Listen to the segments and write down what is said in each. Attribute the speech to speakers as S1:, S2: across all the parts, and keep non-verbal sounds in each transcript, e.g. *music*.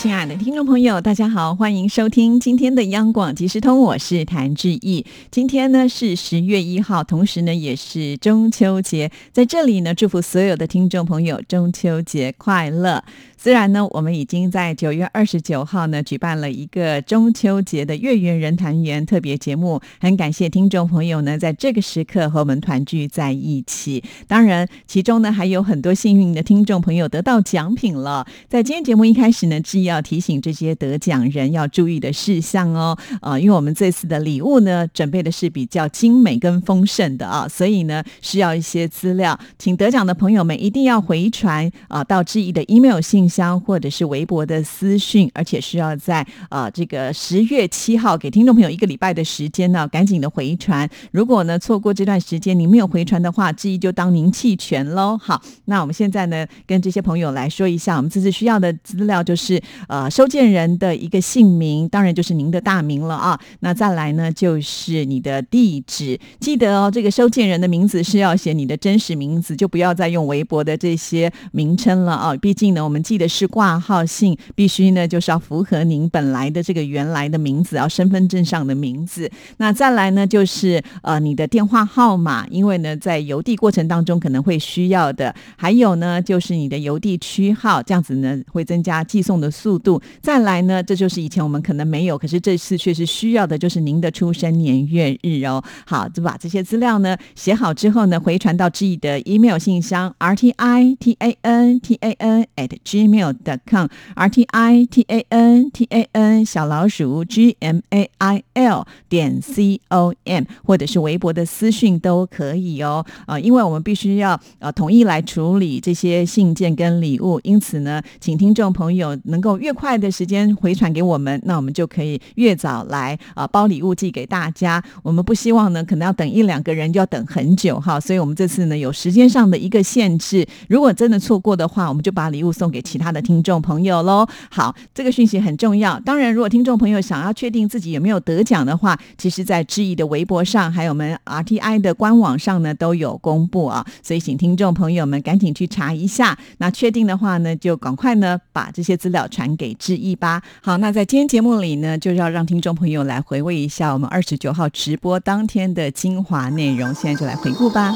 S1: 亲爱的听众朋友，大家好，欢迎收听今天的央广即时通，我是谭志毅。今天呢是十月一号，同时呢也是中秋节，在这里呢祝福所有的听众朋友中秋节快乐。虽然呢，我们已经在九月二十九号呢举办了一个中秋节的月圆人团圆特别节目，很感谢听众朋友呢在这个时刻和我们团聚在一起。当然，其中呢还有很多幸运的听众朋友得到奖品了。在今天节目一开始呢，志毅要提醒这些得奖人要注意的事项哦。呃，因为我们这次的礼物呢准备的是比较精美跟丰盛的啊，所以呢需要一些资料，请得奖的朋友们一定要回传啊到志毅的 email 信。箱或者是微博的私讯，而且需要在啊这个十月七号给听众朋友一个礼拜的时间呢，赶紧的回传。如果呢错过这段时间，您没有回传的话，之一就当您弃权喽。好，那我们现在呢跟这些朋友来说一下，我们这次需要的资料就是呃收件人的一个姓名，当然就是您的大名了啊。那再来呢就是你的地址，记得哦，这个收件人的名字是要写你的真实名字，就不要再用微博的这些名称了啊。毕竟呢，我们记。的是挂号信，必须呢就是要符合您本来的这个原来的名字，啊身份证上的名字。那再来呢就是呃你的电话号码，因为呢在邮递过程当中可能会需要的。还有呢就是你的邮递区号，这样子呢会增加寄送的速速度。再来呢，这就是以前我们可能没有，可是这次却是需要的，就是您的出生年月日哦。好，就把这些资料呢写好之后呢，回传到志毅的 email 信箱 r t i t a n t a n at g mail dot com r t i t a n t a n 小老鼠 g m a i l 点 c o m 或者是微博的私讯都可以哦啊，因为我们必须要呃统一来处理这些信件跟礼物，因此呢，请听众朋友能够越快的时间回传给我们，那我们就可以越早来啊包礼物寄给大家。我们不希望呢，可能要等一两个人就要等很久哈，所以我们这次呢有时间上的一个限制，如果真的错过的话，我们就把礼物送给其。他的听众朋友喽，好，这个讯息很重要。当然，如果听众朋友想要确定自己有没有得奖的话，其实，在知意的微博上，还有我们 RTI 的官网上呢，都有公布啊。所以，请听众朋友们赶紧去查一下。那确定的话呢，就赶快呢把这些资料传给致意吧。好，那在今天节目里呢，就要让听众朋友来回味一下我们二十九号直播当天的精华内容。现在就来回顾吧。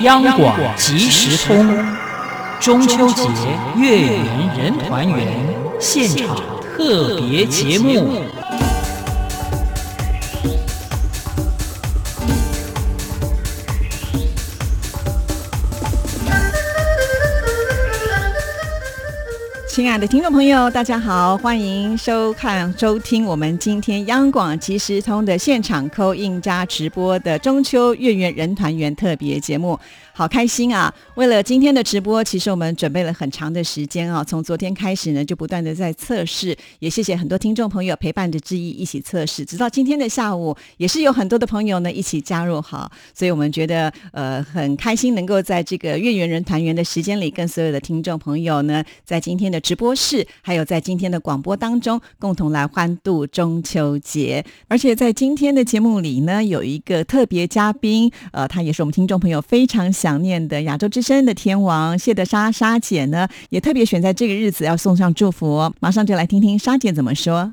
S2: 央广即时通。中秋节月圆人团圆，现场特别节目。
S1: 亲爱的听众朋友，大家好，欢迎收看、收听我们今天央广即时通的现场扣印加直播的中秋月圆人团圆特别节目。好开心啊！为了今天的直播，其实我们准备了很长的时间啊。从昨天开始呢，就不断的在测试，也谢谢很多听众朋友陪伴着志毅一起测试，直到今天的下午，也是有很多的朋友呢一起加入好，所以我们觉得呃很开心，能够在这个月圆人团圆的时间里，跟所有的听众朋友呢，在今天的直播室，还有在今天的广播当中，共同来欢度中秋节。而且在今天的节目里呢，有一个特别嘉宾，呃，他也是我们听众朋友非常喜。想念的亚洲之声的天王谢德莎莎姐呢，也特别选在这个日子要送上祝福。马上就来听听莎姐怎么说。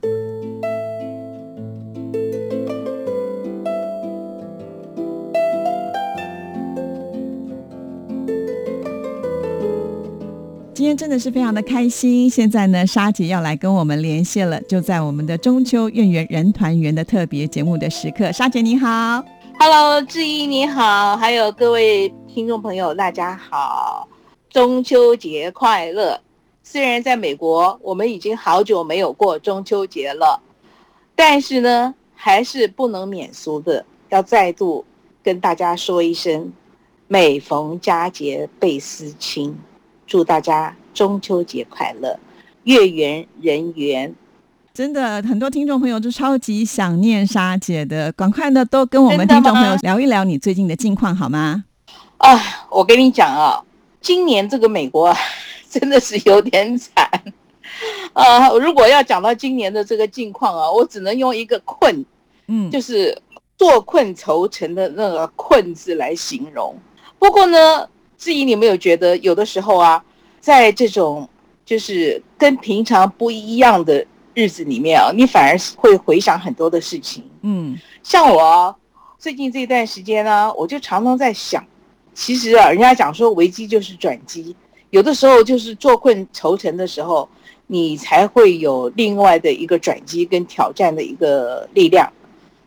S1: 今天真的是非常的开心。现在呢，莎姐要来跟我们连线了，就在我们的中秋月圆人团圆的特别节目的时刻。莎姐你好
S3: ，Hello，志毅你好，还有各位。听众朋友，大家好，中秋节快乐！虽然在美国，我们已经好久没有过中秋节了，但是呢，还是不能免俗的，要再度跟大家说一声：每逢佳节倍思亲，祝大家中秋节快乐，月圆人圆。
S1: 真的，很多听众朋友都超级想念莎姐的，赶快呢都跟我们听众朋友聊一聊你最近的近况好吗？
S3: 啊，我跟你讲啊，今年这个美国 *laughs* 真的是有点惨。呃，如果要讲到今年的这个境况啊，我只能用一个困，
S1: 嗯，
S3: 就是坐困愁城的那个困字来形容。不过呢，志怡，你有没有觉得有的时候啊，在这种就是跟平常不一样的日子里面啊，你反而是会回想很多的事情。
S1: 嗯
S3: 像我最近这段时间呢，我就常常在想，其实啊，人家讲说危机就是转机，有的时候就是坐困愁城的时候，你才会有另外的一个转机跟挑战的一个力量。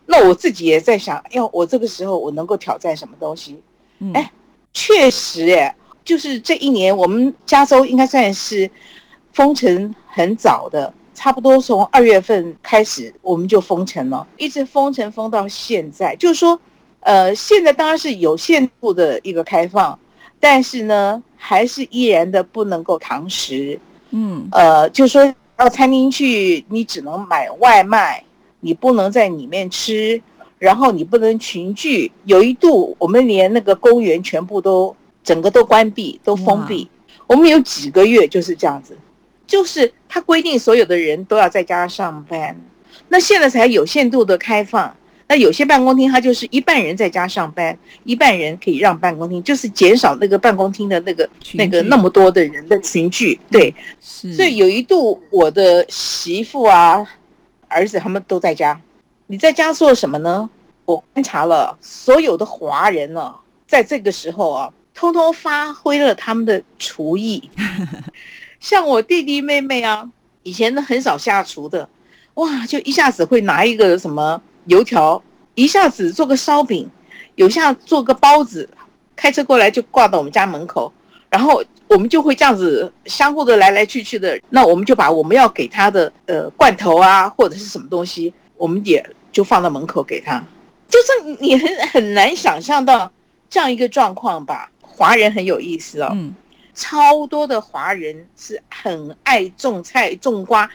S3: 那我自己也在想，哎呦，我这个时候我能够挑战什么东西？
S1: 嗯，
S3: 哎确实，哎，就是这一年，我们加州应该算是封城很早的，差不多从二月份开始我们就封城了，一直封城封到现在。就是说，呃，现在当然是有限度的一个开放，但是呢，还是依然的不能够堂食。
S1: 嗯
S3: 呃，就说到餐厅去，你只能买外卖，你不能在里面吃，然后你不能群聚。有一度，我们连那个公园全部都整个都关闭，都封闭。我们有几个月就是这样子，就是他规定所有的人都要在家上班，那现在才有限度的开放。那有些办公厅，它就是一半人在家上班，一半人可以让办公厅，就是减少那个办公厅的那个
S1: 群
S3: 那个那么多的人的群聚。对，
S1: 是，
S3: 所以有一度，我的媳妇啊、儿子他们都在家。你在家做什么呢？我观察了所有的华人呢、在这个时候啊，通通发挥了他们的厨艺。*laughs* 像我弟弟妹妹啊，以前都很少下厨的，哇，就一下子会拿一个什么油条，一下子做个烧饼，有下做个包子，开车过来就挂到我们家门口，然后我们就会这样子相互的来来去去的，那我们就把我们要给他的呃罐头啊或者是什么东西，我们也就放到门口给他，就是你很很难想象到这样一个状况吧。华人很有意思哦，
S1: 嗯
S3: 超多的华人是很爱种菜种瓜，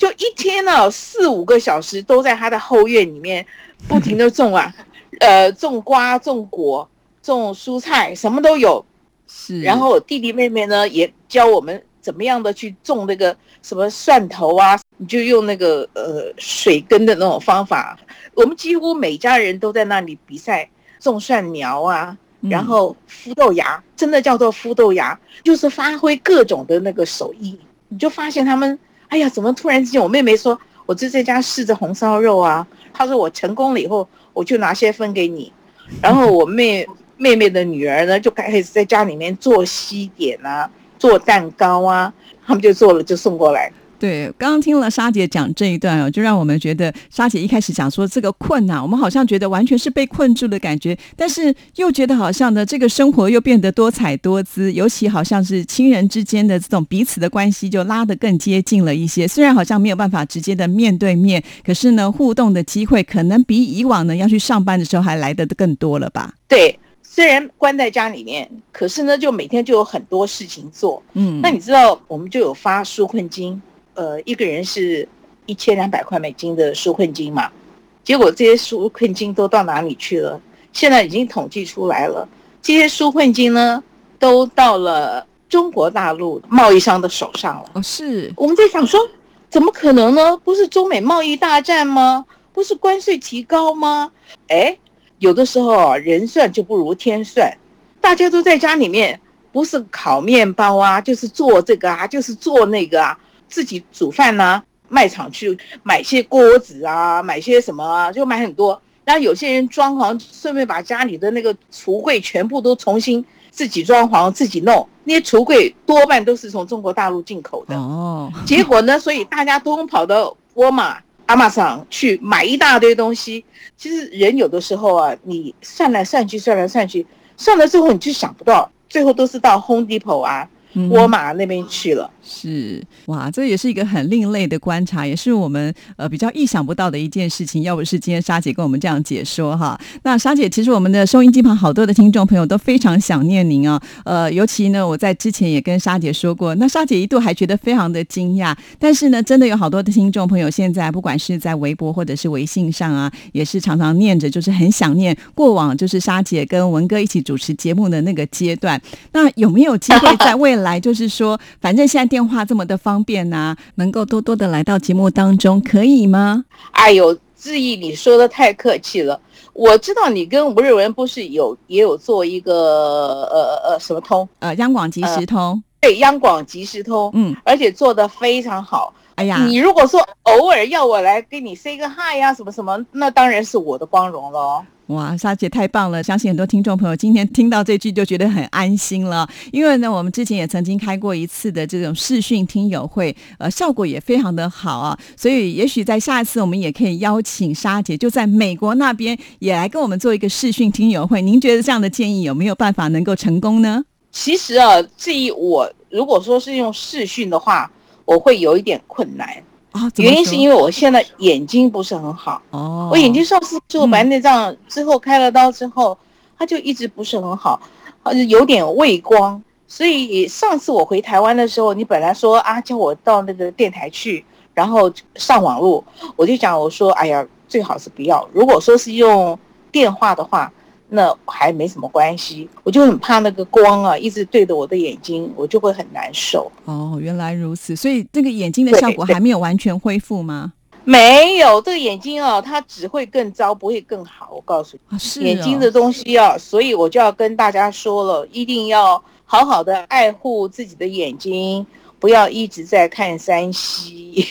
S3: 就一天呢、四五个小时都在他的后院里面不停的种啊，*laughs* 呃，种瓜、种果、种蔬菜，什么都有。
S1: 是，
S3: 然后弟弟妹妹呢也教我们怎么样的去种那个什么蒜头啊，你就用那个呃水根的那种方法。我们几乎每家人都在那里比赛种蒜苗啊，
S1: 嗯
S3: 然后孵豆芽，真的叫做孵豆芽，就是发挥各种的那个手艺。你就发现他们，哎呀，怎么突然之间，我妹妹说，我就在家试着红烧肉啊，她说我成功了以后，我就拿些分给你。然后我妹妹妹的女儿呢，就开始在家里面做西点啊，做蛋糕啊，他们就做了就送过来。
S1: 对，刚刚听了莎姐讲这一段哦，就让我们觉得莎姐一开始讲说这个困难，我们好像觉得完全是被困住的感觉，但是又觉得好像呢，这个生活又变得多彩多姿，尤其好像是亲人之间的这种彼此的关系就拉得更接近了一些。虽然好像没有办法直接的面对面，可是呢，互动的机会可能比以往呢要去上班的时候还来得更多了吧？
S3: 对，虽然关在家里面，可是呢，就每天就有很多事情做。
S1: 嗯，
S3: 那你知道，我们就有发纾困金，呃，一个人是一千两百块美金的纾困金嘛。结果这些纾困金都到哪里去了？现在已经统计出来了，这些纾困金呢，都到了中国大陆贸易商的手上了。
S1: 哦是，
S3: 我们在想说，怎么可能呢？不是中美贸易大战吗？不是关税提高吗？哎，有的时候啊，人算就不如天算，大家都在家里面，不是烤面包啊，就是做这个啊，就是做那个啊，自己煮饭呐、卖场去买些锅子啊，买些什么啊，就买很多。然后有些人装潢，顺便把家里的那个橱柜全部都重新自己装潢、自己弄。那些橱柜多半都是从中国大陆进口的。
S1: 哦，
S3: 结果呢，所以大家都跑到沃尔玛、阿玛上去买一大堆东西。其实人有的时候啊，你算来算去，算来算去，算到最后你就想不到，最后都是到 Home Depot 啊、
S1: 嗯
S3: 沃尔玛那边去了。
S1: 是哇，这也是一个很另类的观察，也是我们呃比较意想不到的一件事情。要不是今天沙姐跟我们这样解说哈，那沙姐其实我们的收音机旁好多的听众朋友都非常想念您啊。呃，尤其呢，我在之前也跟沙姐说过，那沙姐一度还觉得非常的惊讶。但是呢，真的有好多的听众朋友现在不管是在微博或者是微信上啊，也是常常念着，就是很想念过往就是沙姐跟文哥一起主持节目的那个阶段。那有没有机会 *laughs* 在未来，就是说，反正现在电话这么的方便呐，能够多多的来到节目当中，可以吗？
S3: 哎呦，志毅，你说的太客气了。我知道你跟吴瑞文不是有也有做一个呃呃什么通
S1: 呃央广即时通，
S3: 对央广即时通，
S1: 嗯，
S3: 而且做的非常好。
S1: 哎呀，
S3: 你如果说偶尔要我来跟你 say 个 hi 呀什么什么，那当然是我的光荣了。
S1: 哇，莎姐太棒了！相信很多听众朋友今天听到这句就觉得很安心了，因为呢，我们之前也曾经开过一次的这种视讯听友会，呃，效果也非常的好啊。所以，也许在下一次我们也可以邀请莎姐就在美国那边也来跟我们做一个视讯听友会。您觉得这样的建议有没有办法能够成功呢？
S3: 其实啊，至于我如果说是用视讯的话，我会有一点困难。
S1: 啊，
S3: 原因是因为我现在眼睛不是很好
S1: 哦，
S3: 我眼睛上次做白内障之后开了刀之后，它就一直不是很好，呃，有点畏光。所以上次我回台湾的时候，你本来说啊叫我到那个电台去，然后上网络，我就讲我说哎呀，最好是不要。如果说是用电话的话。那还没什么关系，我就很怕那个光啊，一直对着我的眼睛，我就会很难受。
S1: 哦，原来如此，所以这个眼睛的效果还没有完全恢复吗？
S3: 没有，这个眼睛啊，它只会更糟，不会更好。我告诉
S1: 你，是
S3: 眼睛的东西啊，所以我就要跟大家说了，一定要好好的爱护自己的眼睛，不要一直在看山西，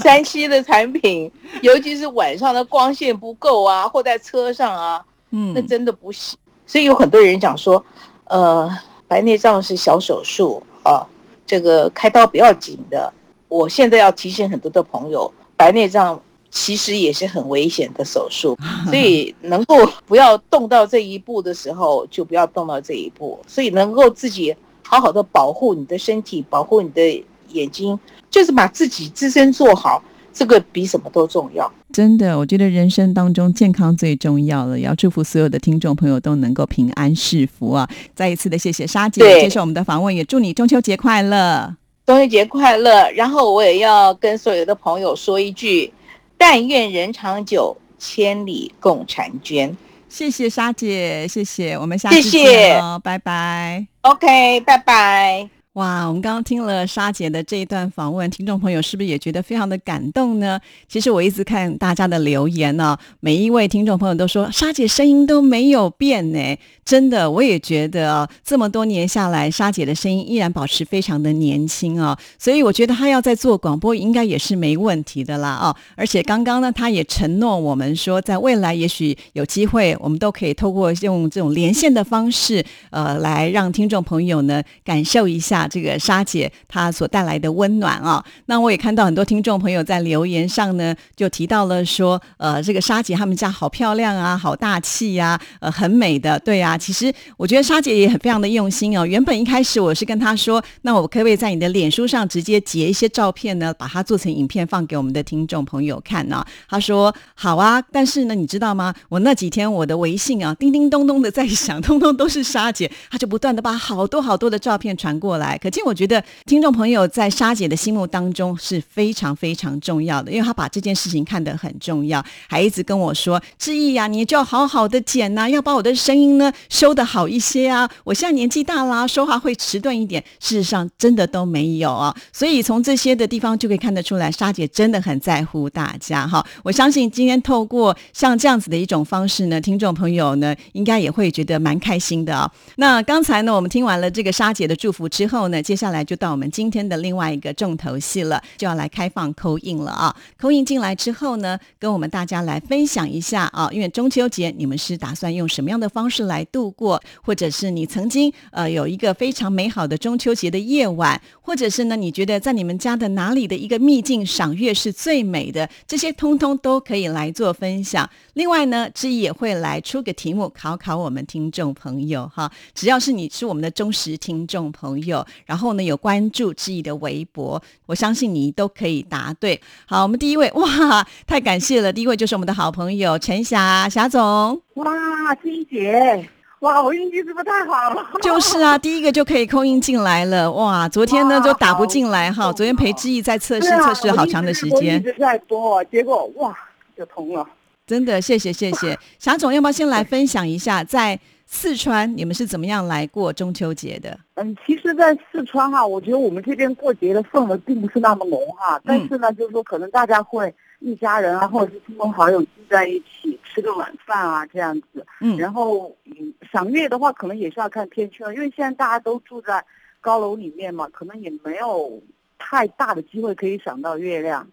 S3: 山西的产品，尤其是晚上的光线不够啊，或在车上啊。
S1: 嗯，
S3: 那真的不行，所以有很多人讲说，呃，白内障是小手术啊，这个开刀不要紧的。我现在要提醒很多的朋友，白内障其实也是很危险的手术，*laughs* 所以能够不要动到这一步的时候，就不要动到这一步。所以能够自己好好的保护你的身体，保护你的眼睛，就是把自己自身做好。这个比什么都重要，
S1: 真的，我觉得人生当中健康最重要了。也要祝福所有的听众朋友都能够平安是福啊！再一次的谢谢沙姐接受我们的访问，也祝你中秋节快乐，
S3: 中秋节快乐。然后我也要跟所有的朋友说一句：但愿人长久，千里共婵娟。
S1: 谢谢沙姐，谢谢，我们下次见哦，拜拜。
S3: OK，拜拜。
S1: 哇，我们刚刚听了沙姐的这一段访问，听众朋友是不是也觉得非常的感动呢？其实我一直看大家的留言呢，每一位听众朋友都说沙姐声音都没有变呢。真的，我也觉得这么多年下来，沙姐的声音依然保持非常的年轻啊。所以我觉得她要在做广播，应该也是没问题的啦哦。而且刚刚呢，她也承诺我们说，在未来也许有机会，我们都可以透过用这种连线的方式，呃，来让听众朋友呢感受一下。这个沙姐她所带来的温暖啊，那我也看到很多听众朋友在留言上呢，就提到了说，呃，这个沙姐他们家好漂亮啊，好大气呀，呃，很美的，对啊。其实我觉得沙姐也很非常的用心哦。原本一开始我是跟她说，那我可不可以在你的脸书上直接截一些照片呢，把它做成影片放给我们的听众朋友看呢？她说好啊，但是呢，你知道吗？我那几天我的微信啊，叮叮咚咚的在响，通通都是沙姐，她就不断的把好多好多的照片传过来。可见，我觉得听众朋友在沙姐的心目当中是非常非常重要的，因为她把这件事情看得很重要，还一直跟我说：“志毅呀，你就要好好的剪呐，要把我的声音呢收的好一些啊。”我现在年纪大啦，说话会迟钝一点。事实上，真的都没有啊。所以从这些的地方就可以看得出来，沙姐真的很在乎大家哈。我相信今天透过像这样子的一种方式呢，听众朋友呢应该也会觉得蛮开心的啊。那刚才呢，我们听完了这个沙姐的祝福之。后呢，接下来就到我们今天的另外一个重头戏了，就要来开放扣印了啊！扣印进来之后呢，跟我们大家来分享一下啊，因为中秋节你们是打算用什么样的方式来度过，或者是你曾经呃有一个非常美好的中秋节的夜晚，或者是呢你觉得在你们家的哪里的一个秘境赏月是最美的，这些通通都可以来做分享。另外呢，志毅也会来出个题目考考我们听众朋友哈，只要是你是我们的忠实听众朋友，然后呢有关注志毅的微博，我相信你都可以答对。好，我们第一位哇，太感谢了，第一位就是我们的好朋友陈霞霞总。
S4: 哇，金姐，哇，我运气是不是太好了？*laughs*
S1: 就是啊，第一个就可以扣音进来了，哇！昨天呢就打不进来哈，昨天裴志毅在测试
S4: 啊
S1: 测试好长的时间
S4: 我一，直在播，结果哇就通了。
S1: 真的谢谢谢谢。霞总，要不要先来分享一下在四川你们是怎么样来过中秋节的？
S4: 嗯，其实，在四川哈，我觉得我们这边过节的氛围并不是那么浓哈，但是呢，就是说可能大家会一家人啊，或者是亲朋好友聚在一起吃个晚饭啊这样子。
S1: 嗯，
S4: 然后，嗯，赏月的话，可能也是要看天气了，因为现在大家都住在高楼里面嘛，可能也没有太大的机会可以赏到月亮。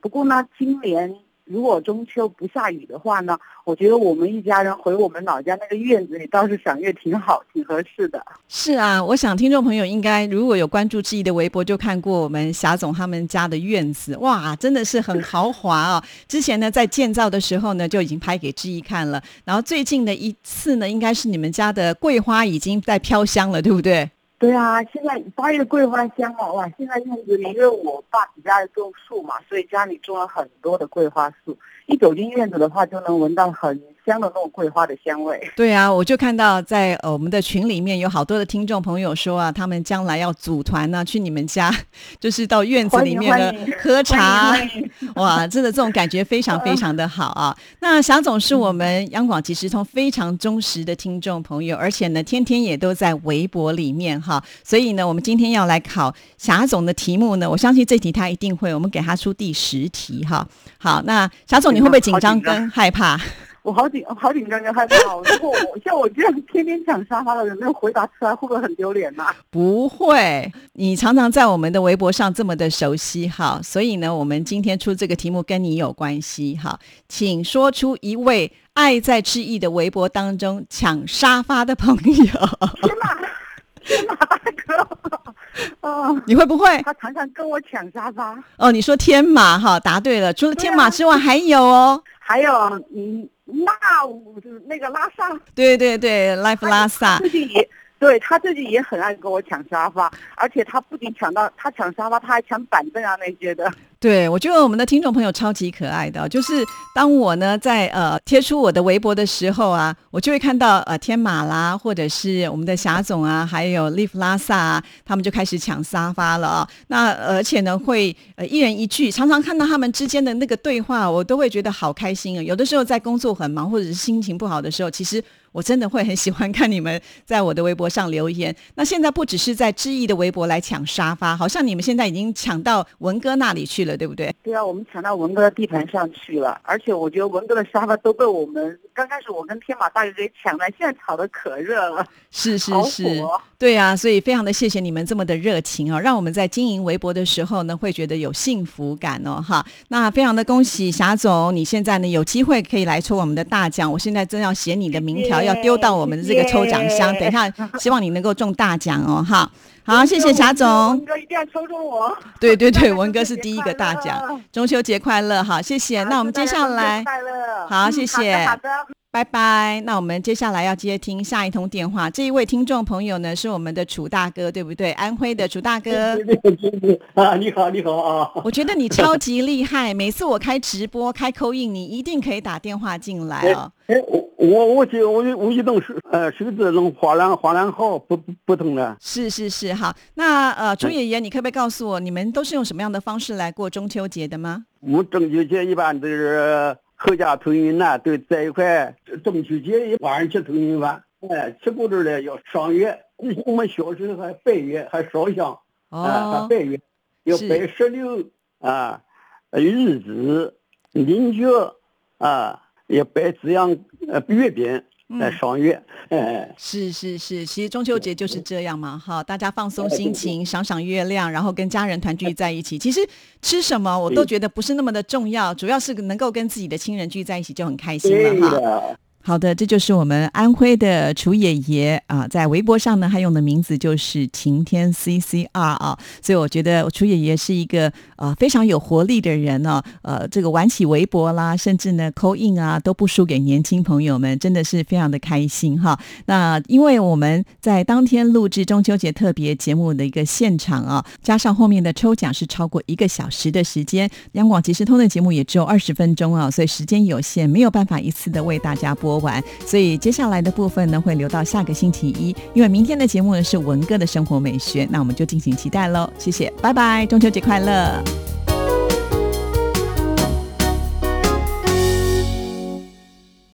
S4: 不过呢，今年如果中秋不下雨的话呢，我觉得我们一家人回我们老家那个院子里，倒是赏月挺好，挺合适的。
S1: 是啊，我想听众朋友应该如果有关注志毅的微博，就看过我们霞总他们家的院子，哇，真的是很豪华哦。之前呢，在建造的时候呢，就已经拍给志毅看了。然后最近的一次呢，应该是你们家的桂花已经在飘香了，对不对？
S4: 对啊，现在八月桂花香哦，哇！现在院子里，因为我爸几家人种树嘛，所以家里种了很多的桂花树。一走进院子的话，就能闻到很香的那种桂花的香味。
S1: 对啊，我就看到在呃我们的群里面有好多的听众朋友说啊，他们将来要组团呢、去你们家，*laughs* 就是到院子里面呢喝茶。哇，真的这种感觉非常非常的好啊！那霞总是我们央广即时通非常忠实的听众朋友，而且呢，天天也都在微博里面哈。所以呢，我们今天要来考霞总的题目呢，我相信这题他一定会，我们给他出第十题哈。好，那霞总你会不会紧张跟害怕？
S4: 我好紧，好紧张跟害怕哦。如果我像我这样天天抢沙发的人，那回答出来会不会很丢脸呐、
S1: 不会，你常常在我们的微博上这么的熟悉哈，所以呢，我们今天出这个题目跟你有关系哈，请说出一位爱在志毅的微博当中抢沙发的朋友，
S4: 天哪，天哪，大哥！啊，
S1: 你会不会？
S4: 他常常跟我抢沙发。
S1: 哦，你说天马哈，答对了，除了天马之外还有哦，
S4: 还有，嗯，那我就是那个拉萨，
S1: 对对对，Life 拉萨
S4: 自己也对他自己也很爱跟我抢沙发，而且他不仅抢到他抢沙发，他还抢板凳啊那些的。
S1: 对，我觉得我们的听众朋友超级可爱的，就是当我呢在呃贴出我的微博的时候啊，我就会看到呃天马啦，或者是我们的霞总啊，还有 Live 拉萨啊，他们就开始抢沙发了啊、那而且呢会呃一人一句，常常看到他们之间的那个对话，我都会觉得好开心啊。有的时候在工作很忙或者是心情不好的时候，其实。我真的会很喜欢看你们在我的微博上留言。那现在不只是在知意的微博来抢沙发，好像你们现在已经抢到文哥那里去了，对不对？
S4: 对啊，我们抢到文哥的地盘上去了，而且我觉得文哥的沙发都被我们刚开始我跟天马大哥给抢了，现在炒得可热了，
S1: 是是是，对啊，所以非常的谢谢你们这么的热情哦，让我们在经营微博的时候呢，会觉得有幸福感哦，哈。那非常的恭喜霞总，你现在呢有机会可以来抽我们的大奖，我现在正要写你的名条，要丢到我们的这个抽奖箱，等一下希望你能够中大奖哦，哈。好，谢谢霞总
S4: 文。哥一定要抽中我。
S1: 对对对，文哥是第一个大奖，中秋节快乐，好，谢谢。那我们接下来。
S4: 快乐，
S1: 好
S4: 嗯
S1: 谢谢
S4: 好的
S1: 拜拜。那我们接下来要接听下一通电话。这一位听众朋友呢，是我们的楚大哥，对不对？安徽的 *laughs* 楚大哥，
S5: 啊，你好，你好啊！
S1: 我觉得你超级厉害。每次我开直播、开口音，你一定可以打电话进来哦。
S5: 哎，我我我就我无意中是呃是这种华南华南号不不不同的。
S1: 是是是，好。那呃，楚爷爷，你可不可以告诉我，你们都是用什么样的方式来过中秋节的吗？
S5: 我们中秋节一般都是合家团圆呐，都在一块。中秋节晚上吃团圆饭，哎，吃过头了要赏月。我们小时候还拜月，还烧香啊，拜月，要
S1: 是
S5: 拜石榴啊，玉子、菱角啊，要拜这样呃月饼来
S1: 嗯，
S5: 赏月，嗯。
S1: 是是是，其实中秋节就是这样嘛，哈，大家放松心情，赏赏月亮，然后跟家人团聚在一起。其实吃什么我都觉得不是那么的重要，主要是能够跟自己的亲人聚在一起就很开心了哈。好的，这就是我们安徽的楚爷爷啊，在微博上呢，他用的名字就是晴天 CCR 啊，所以我觉得楚爷爷是一个呃非常有活力的人呢，呃，这个玩起微博啦，甚至呢扣印啊，都不输给年轻朋友们，真的是非常的开心哈。那因为我们在当天录制中秋节特别节目的一个现场啊，加上后面的抽奖是超过一个小时的时间，央广即时通的节目也只有二十分钟啊，所以时间有限，没有办法一次的为大家播。播完，所以接下来的部分呢会留到下个星期一，因为明天的节目呢是文哥的生活美学，那我们就敬请期待喽。谢谢，拜拜，中秋节快乐。